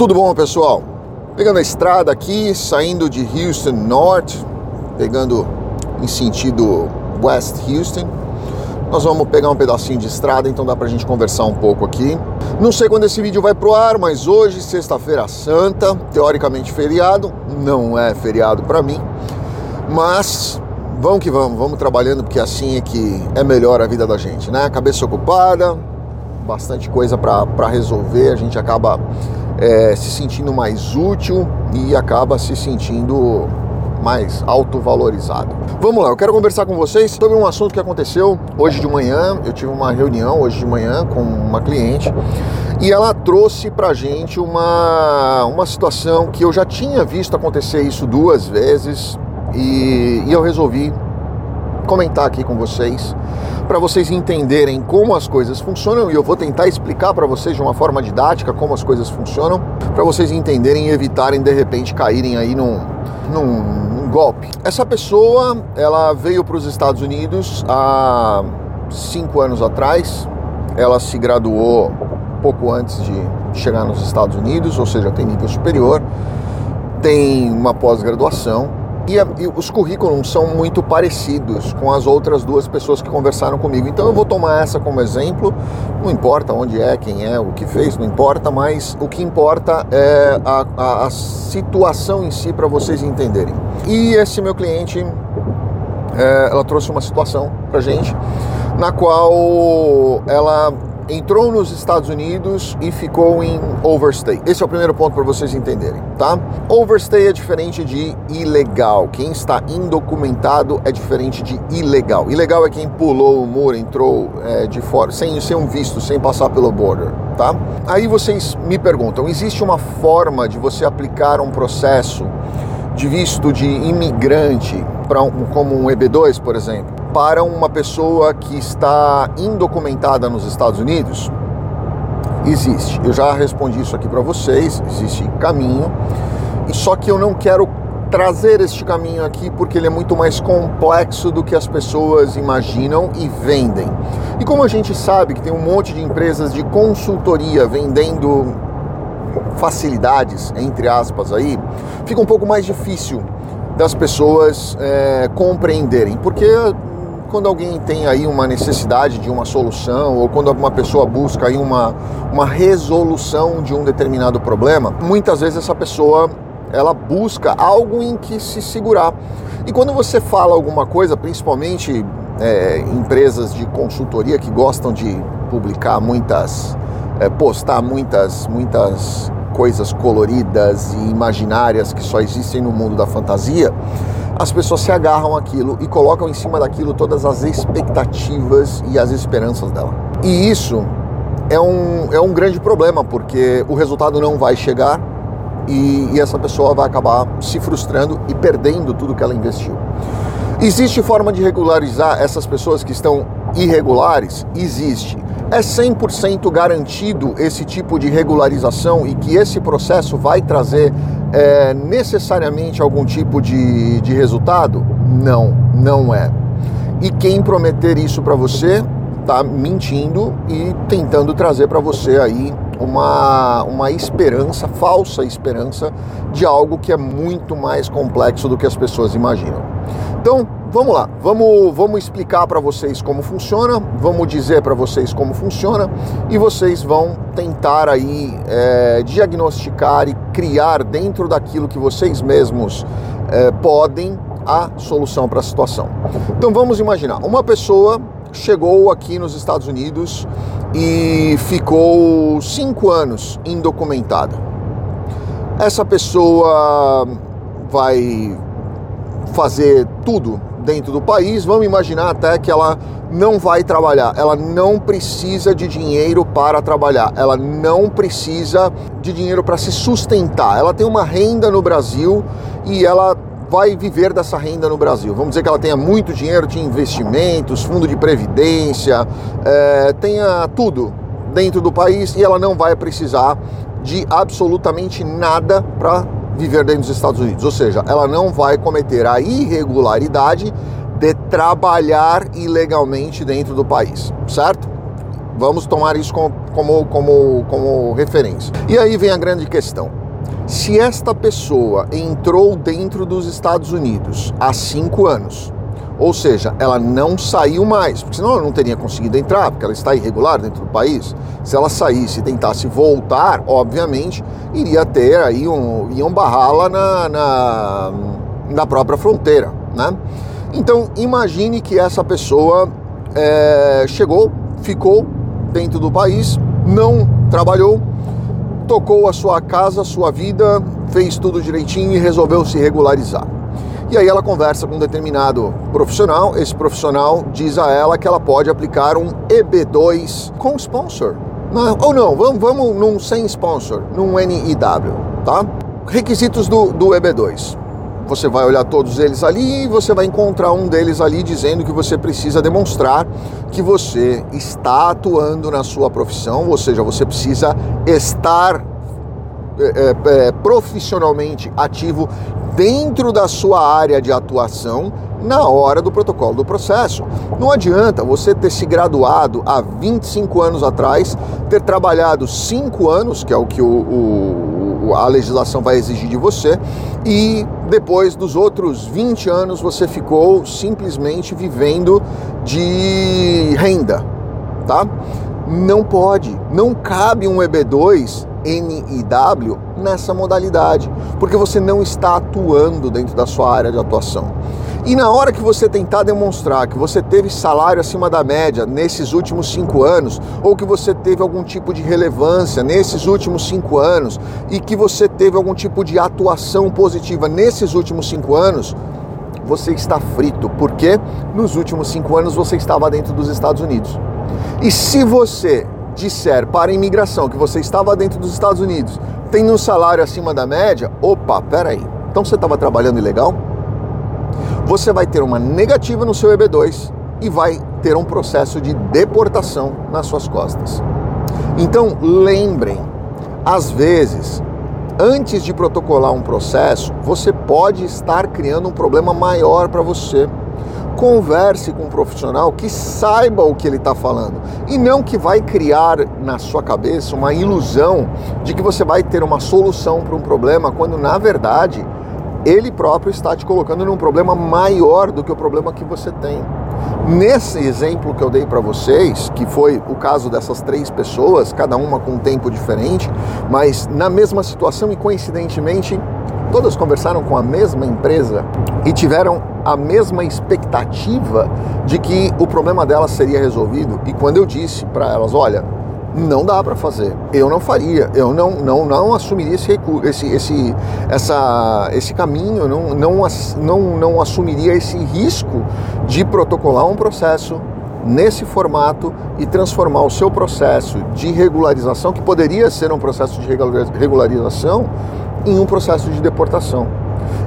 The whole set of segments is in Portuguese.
Tudo bom, pessoal? Pegando a estrada aqui, saindo de Houston North, pegando em sentido West Houston. Nós vamos pegar um pedacinho de estrada, então dá pra gente conversar um pouco aqui. Não sei quando esse vídeo vai pro ar, mas hoje, sexta-feira santa, teoricamente feriado, não é feriado para mim, mas vamos que vamos, vamos trabalhando porque assim é que é melhor a vida da gente, né? Cabeça ocupada, bastante coisa para resolver, a gente acaba é, se sentindo mais útil e acaba se sentindo mais autovalorizado. Vamos lá, eu quero conversar com vocês sobre um assunto que aconteceu hoje de manhã. Eu tive uma reunião hoje de manhã com uma cliente e ela trouxe pra gente uma, uma situação que eu já tinha visto acontecer isso duas vezes e, e eu resolvi comentar aqui com vocês para vocês entenderem como as coisas funcionam e eu vou tentar explicar para vocês de uma forma didática como as coisas funcionam, para vocês entenderem e evitarem de repente caírem aí num, num, num golpe. Essa pessoa, ela veio para os Estados Unidos há cinco anos atrás, ela se graduou pouco antes de chegar nos Estados Unidos, ou seja, tem nível superior, tem uma pós-graduação e, a, e, os currículos são muito parecidos com as outras duas pessoas que conversaram comigo. Então eu vou tomar essa como exemplo. Não importa onde é, quem é, o que fez, não importa, mas o que importa é a, a, a situação em si para vocês entenderem. E esse meu cliente, é, ela trouxe uma situação para gente na qual ela entrou nos Estados Unidos e ficou em overstay. Esse é o primeiro ponto para vocês entenderem, tá? Overstay é diferente de ilegal. Quem está indocumentado é diferente de ilegal. Ilegal é quem pulou o muro, entrou é, de fora, sem ser um visto, sem passar pelo border, tá? Aí vocês me perguntam, existe uma forma de você aplicar um processo de visto de imigrante para um, como um EB2, por exemplo, para uma pessoa que está indocumentada nos Estados Unidos? Existe. Eu já respondi isso aqui para vocês. Existe caminho. E só que eu não quero trazer este caminho aqui porque ele é muito mais complexo do que as pessoas imaginam e vendem. E como a gente sabe que tem um monte de empresas de consultoria vendendo facilidades, entre aspas, aí, fica um pouco mais difícil das pessoas é, compreenderem, porque quando alguém tem aí uma necessidade de uma solução ou quando uma pessoa busca aí uma, uma resolução de um determinado problema, muitas vezes essa pessoa ela busca algo em que se segurar. E quando você fala alguma coisa, principalmente é, empresas de consultoria que gostam de publicar muitas, é, postar muitas, muitas coisas coloridas e imaginárias que só existem no mundo da fantasia, as pessoas se agarram àquilo e colocam em cima daquilo todas as expectativas e as esperanças dela. E isso é um, é um grande problema, porque o resultado não vai chegar e, e essa pessoa vai acabar se frustrando e perdendo tudo que ela investiu. Existe forma de regularizar essas pessoas que estão irregulares? Existe. É 100% garantido esse tipo de regularização e que esse processo vai trazer é, necessariamente algum tipo de, de resultado? Não, não é. E quem prometer isso para você está mentindo e tentando trazer para você aí uma, uma esperança, falsa esperança, de algo que é muito mais complexo do que as pessoas imaginam. Então, vamos lá, vamos, vamos explicar para vocês como funciona, vamos dizer para vocês como funciona e vocês vão tentar aí é, diagnosticar e criar dentro daquilo que vocês mesmos é, podem a solução para a situação. Então vamos imaginar, uma pessoa chegou aqui nos Estados Unidos e ficou cinco anos indocumentada. Essa pessoa vai fazer tudo dentro do país, vamos imaginar até que ela não vai trabalhar, ela não precisa de dinheiro para trabalhar, ela não precisa de dinheiro para se sustentar. Ela tem uma renda no Brasil e ela vai viver dessa renda no Brasil. Vamos dizer que ela tenha muito dinheiro, tinha investimentos, fundo de previdência, é, tenha tudo dentro do país e ela não vai precisar de absolutamente nada para viver dentro dos Estados Unidos. Ou seja, ela não vai cometer a irregularidade de trabalhar ilegalmente dentro do país, certo? Vamos tomar isso como, como, como, como referência. E aí vem a grande questão. Se esta pessoa entrou dentro dos Estados Unidos há cinco anos, ou seja, ela não saiu mais, porque senão ela não teria conseguido entrar, porque ela está irregular dentro do país. Se ela saísse e tentasse voltar, obviamente, iria ter aí um. iam barrá-la na, na, na, própria fronteira. Né? Então imagine que essa pessoa é, chegou, ficou dentro do país, não trabalhou, tocou a sua casa, a sua vida, fez tudo direitinho e resolveu se regularizar. E aí ela conversa com um determinado profissional, esse profissional diz a ela que ela pode aplicar um EB2 com sponsor. Não, ou não, vamos, vamos num sem sponsor, num NIW, tá? Requisitos do, do EB2. Você vai olhar todos eles ali e você vai encontrar um deles ali dizendo que você precisa demonstrar que você está atuando na sua profissão, ou seja, você precisa estar é, é, profissionalmente ativo dentro da sua área de atuação na hora do protocolo do processo. Não adianta você ter se graduado há 25 anos atrás, ter trabalhado 5 anos, que é o que o, o, a legislação vai exigir de você, e depois dos outros 20 anos você ficou simplesmente vivendo de renda, tá? Não pode, não cabe um EB2 NIW nessa modalidade, porque você não está atuando dentro da sua área de atuação. E na hora que você tentar demonstrar que você teve salário acima da média nesses últimos cinco anos, ou que você teve algum tipo de relevância nesses últimos cinco anos, e que você teve algum tipo de atuação positiva nesses últimos cinco anos, você está frito, porque nos últimos cinco anos você estava dentro dos Estados Unidos. E se você disser para a imigração que você estava dentro dos Estados Unidos, tendo um salário acima da média, opa, peraí, então você estava trabalhando ilegal? Você vai ter uma negativa no seu EB2 e vai ter um processo de deportação nas suas costas. Então lembrem, às vezes, antes de protocolar um processo, você pode estar criando um problema maior para você converse com um profissional que saiba o que ele está falando e não que vai criar na sua cabeça uma ilusão de que você vai ter uma solução para um problema quando na verdade ele próprio está te colocando num problema maior do que o problema que você tem. Nesse exemplo que eu dei para vocês, que foi o caso dessas três pessoas, cada uma com um tempo diferente, mas na mesma situação e coincidentemente todas conversaram com a mesma empresa e tiveram a mesma expectativa de que o problema delas seria resolvido. E quando eu disse para elas, olha, não dá para fazer, eu não faria, eu não não, não assumiria esse, esse, esse, essa, esse caminho, não, não, não, não assumiria esse risco de protocolar um processo nesse formato e transformar o seu processo de regularização, que poderia ser um processo de regularização, em um processo de deportação.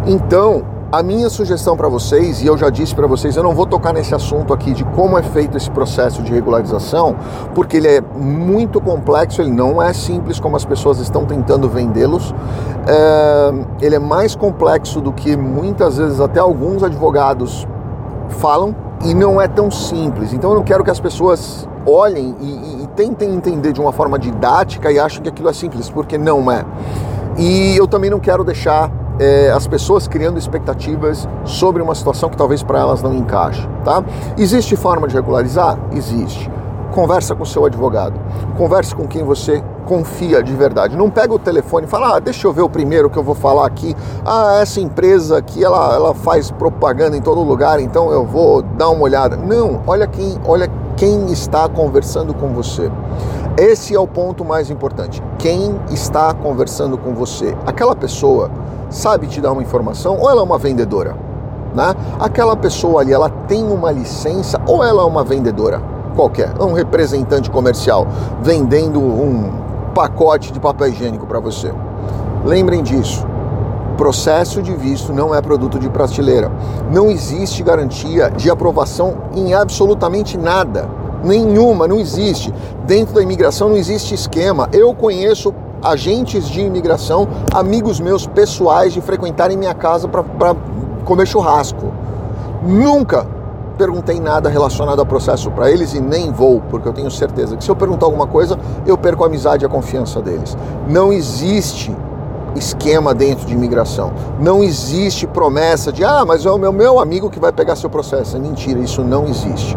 Então, a minha sugestão para vocês, e eu já disse para vocês, eu não vou tocar nesse assunto aqui de como é feito esse processo de regularização, porque ele é muito complexo, ele não é simples como as pessoas estão tentando vendê-los. É, ele é mais complexo do que muitas vezes até alguns advogados falam e não é tão simples. Então eu não quero que as pessoas olhem e, e, e tentem entender de uma forma didática e achem que aquilo é simples, porque não é. E eu também não quero deixar é, as pessoas criando expectativas sobre uma situação que talvez para elas não encaixe, tá? Existe forma de regularizar? Existe. Conversa com seu advogado. Converse com quem você confia de verdade. Não pega o telefone e fala, ah, deixa eu ver o primeiro que eu vou falar aqui. Ah, essa empresa aqui, ela, ela faz propaganda em todo lugar, então eu vou dar uma olhada. Não, olha quem, olha quem está conversando com você. Esse é o ponto mais importante. Quem está conversando com você? Aquela pessoa sabe te dar uma informação ou ela é uma vendedora? Né? Aquela pessoa ali, ela tem uma licença ou ela é uma vendedora qualquer? É um representante comercial vendendo um pacote de papel higiênico para você. Lembrem disso. Processo de visto não é produto de prateleira. Não existe garantia de aprovação em absolutamente nada nenhuma, não existe. Dentro da imigração não existe esquema. Eu conheço agentes de imigração, amigos meus pessoais de frequentarem minha casa para comer churrasco. Nunca perguntei nada relacionado ao processo para eles e nem vou, porque eu tenho certeza que se eu perguntar alguma coisa, eu perco a amizade e a confiança deles. Não existe esquema dentro de imigração. Não existe promessa de, ah, mas é o meu, meu amigo que vai pegar seu processo. É mentira, isso não existe.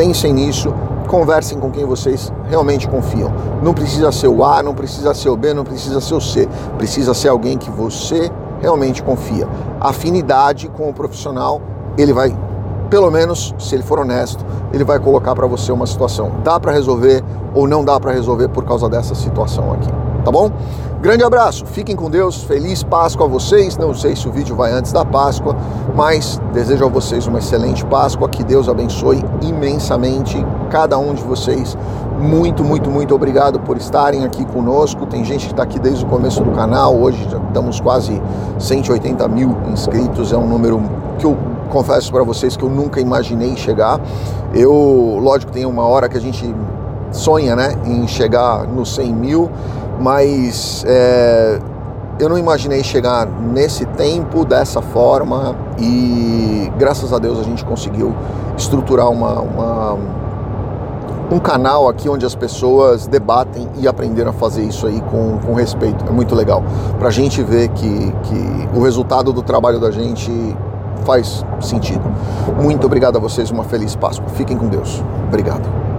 Pensem nisso, conversem com quem vocês realmente confiam. Não precisa ser o A, não precisa ser o B, não precisa ser o C. Precisa ser alguém que você realmente confia. Afinidade com o profissional, ele vai, pelo menos, se ele for honesto, ele vai colocar para você uma situação. Dá para resolver ou não dá para resolver por causa dessa situação aqui, tá bom? Grande abraço, fiquem com Deus, feliz Páscoa a vocês. Não sei se o vídeo vai antes da Páscoa, mas desejo a vocês uma excelente Páscoa. Que Deus abençoe imensamente cada um de vocês. Muito, muito, muito obrigado por estarem aqui conosco. Tem gente que está aqui desde o começo do canal. Hoje já estamos quase 180 mil inscritos. É um número que eu confesso para vocês que eu nunca imaginei chegar. Eu, lógico, tem uma hora que a gente sonha, né, em chegar nos 100 mil mas é, eu não imaginei chegar nesse tempo dessa forma e graças a Deus a gente conseguiu estruturar uma, uma, um canal aqui onde as pessoas debatem e aprenderam a fazer isso aí com, com respeito. É muito legal para a gente ver que, que o resultado do trabalho da gente faz sentido. Muito obrigado a vocês, uma feliz Páscoa. Fiquem com Deus. Obrigado.